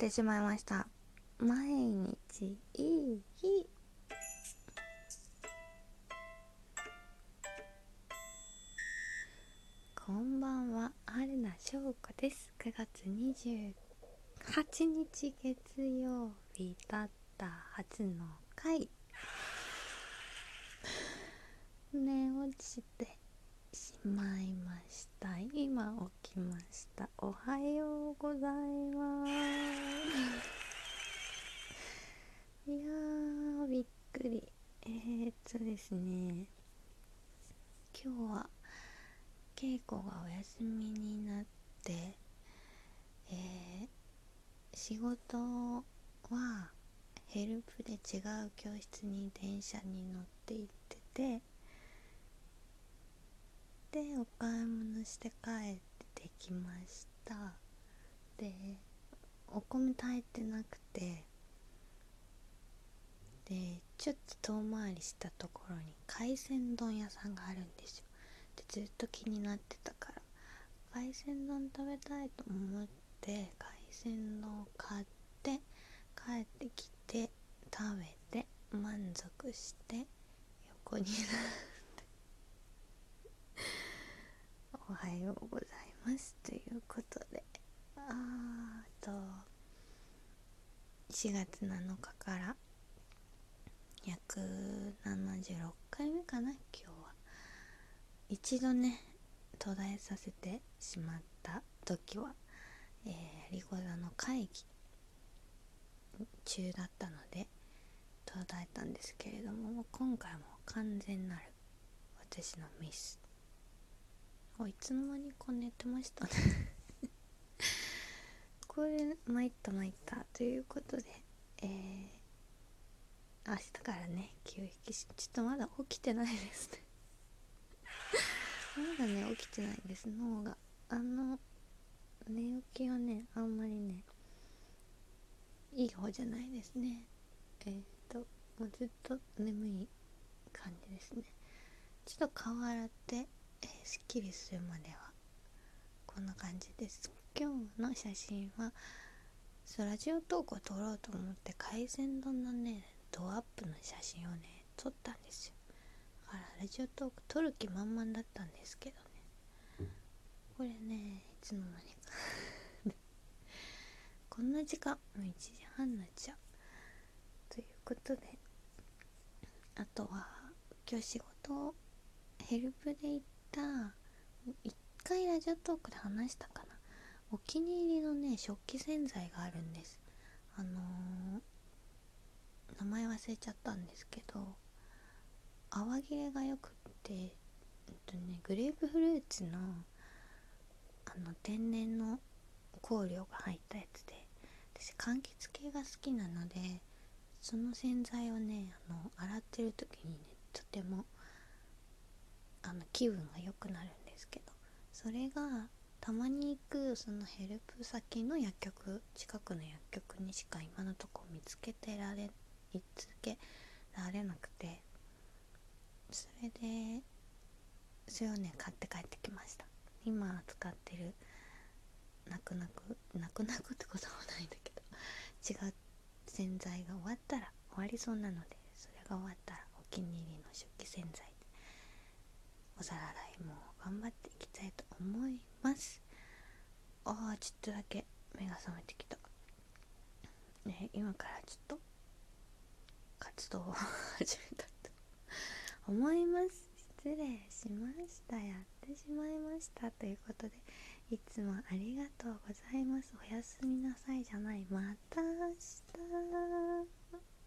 ってしまいました。毎日いい日。こんばんは春名翔子です。9月28日月曜日だった初の回。寝落ちてしまいました。今起きました。おはようございますいやーびっくりえー、っとですね。今日は稽古がお休みになってえー、仕事はヘルプで違う教室に電車に乗って行っててでお買い物して帰ってきました。でお米炊いてなくてでちょっと遠回りしたところに海鮮丼屋さんがあるんですよ。でずっと気になってたから海鮮丼食べたいと思って海鮮丼を買って帰ってきて食べて満足して横になって。おはようございますということで。あーと4月7日から約76回目かな今日は一度ね途絶えさせてしまった時は、えー、リコ座の会議中だったので途絶えたんですけれども今回も完全なる私のミスあいつの間にこう寝てましたね。これ参った参ったということでえー、明日からね気を引きしちょっとまだ起きてないですね。まだね起きてないんです。脳が。あの寝起きはねあんまりねいい方じゃないですね。えっ、ともうずっと眠い感じですね。ちょっと顔洗ってえー、すっきりするまではこんな感じです。今日の写真はラジオトークを撮ろうと思って海鮮丼のねドアップの写真をね撮ったんですよ。だからラジオトーク撮る気満々だったんですけどね。これねいつの間にか。こんな時間もう1時半になっちゃう。ということであとは今日仕事ヘルプで行った一回ラジオトークで話したかな。お気に入りのね食器洗剤があるんです。あのー、名前忘れちゃったんですけど泡切れがよくってえっとねグレープフルーツのあの天然の香料が入ったやつで私柑橘系が好きなのでその洗剤をねあの洗ってる時にねとてもあの気分が良くなるんですけどそれがたまに行くそのヘルプ先の薬局近くの薬局にしか今のとこ見つけてられ見つけられなくてそれでそれをね買って帰ってきました。今使ってる泣く泣く泣く泣くってこともないんだけど違う洗剤が終わったら終わりそうなのでそれが終わったらお気に入りの食器洗剤でお皿洗いも頑張っていきたいと思います。ああちょっとだけ目が覚めてきた。ね今からちょっと活動を始めた。と思います。失礼しました。やってしまいました。ということでいつもありがとうございます。おやすみなさいじゃない。また明日。